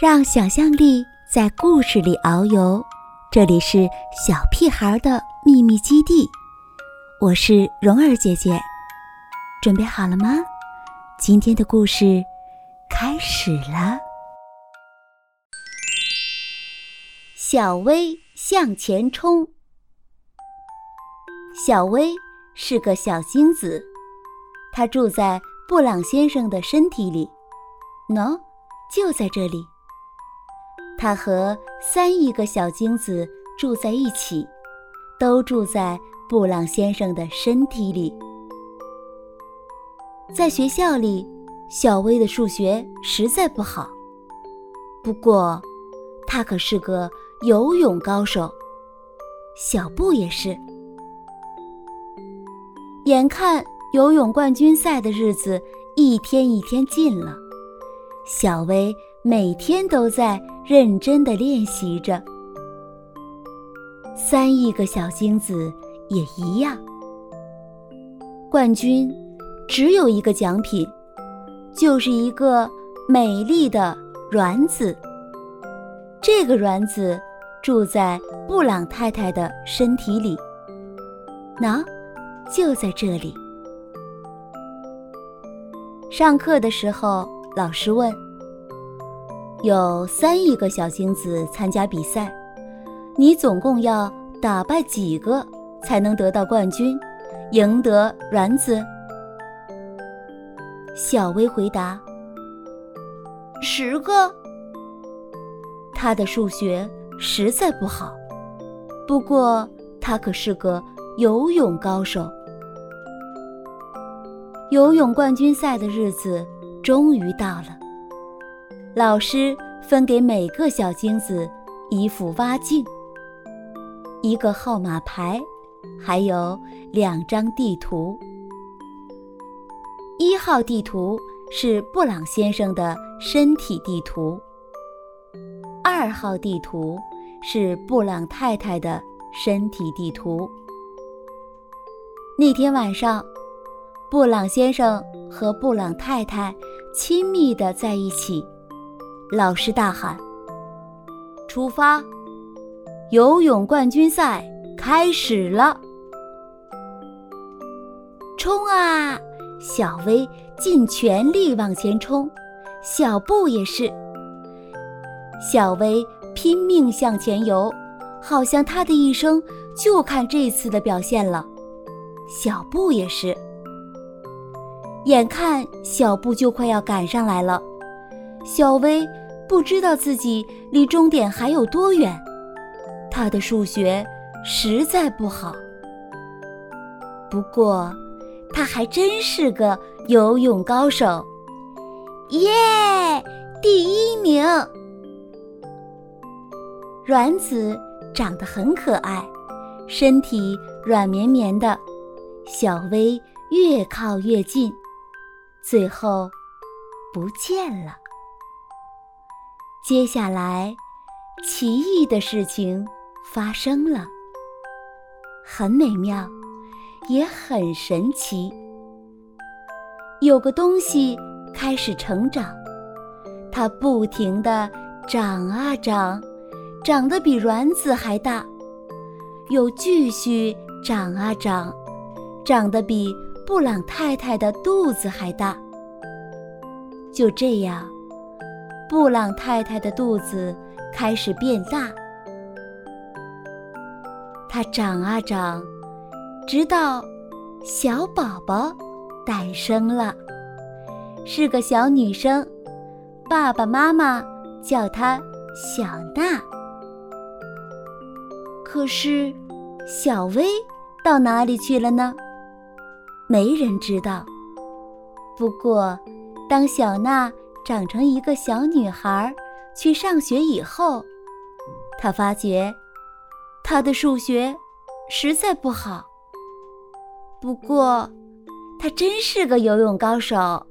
让想象力在故事里遨游，这里是小屁孩的秘密基地。我是蓉儿姐姐，准备好了吗？今天的故事开始了。小薇向前冲。小薇是个小精子，她住在布朗先生的身体里，喏，就在这里。他和三亿个小精子住在一起，都住在布朗先生的身体里。在学校里，小薇的数学实在不好，不过他可是个游泳高手。小布也是。眼看游泳冠军赛的日子一天一天近了，小薇每天都在。认真的练习着，三亿个小精子也一样。冠军只有一个奖品，就是一个美丽的卵子。这个卵子住在布朗太太的身体里，喏，就在这里。上课的时候，老师问。有三亿个小精子参加比赛，你总共要打败几个才能得到冠军，赢得卵子？小薇回答：“十个。”他的数学实在不好，不过他可是个游泳高手。游泳冠军赛的日子终于到了。老师分给每个小精子一副蛙镜、一个号码牌，还有两张地图。一号地图是布朗先生的身体地图，二号地图是布朗太太的身体地图。那天晚上，布朗先生和布朗太太亲密的在一起。老师大喊：“出发！游泳冠军赛开始了！”冲啊！小薇尽全力往前冲，小布也是。小薇拼命向前游，好像她的一生就看这次的表现了。小布也是。眼看小布就快要赶上来了。小薇不知道自己离终点还有多远，她的数学实在不好。不过，她还真是个游泳高手，耶！第一名。卵子长得很可爱，身体软绵绵的，小薇越靠越近，最后不见了。接下来，奇异的事情发生了，很美妙，也很神奇。有个东西开始成长，它不停地长啊长，长得比卵子还大，又继续长啊长，长得比布朗太太的肚子还大。就这样。布朗太太的肚子开始变大，它长啊长，直到小宝宝诞生了，是个小女生，爸爸妈妈叫她小娜。可是，小薇到哪里去了呢？没人知道。不过，当小娜。长成一个小女孩，去上学以后，她发觉她的数学实在不好。不过，她真是个游泳高手。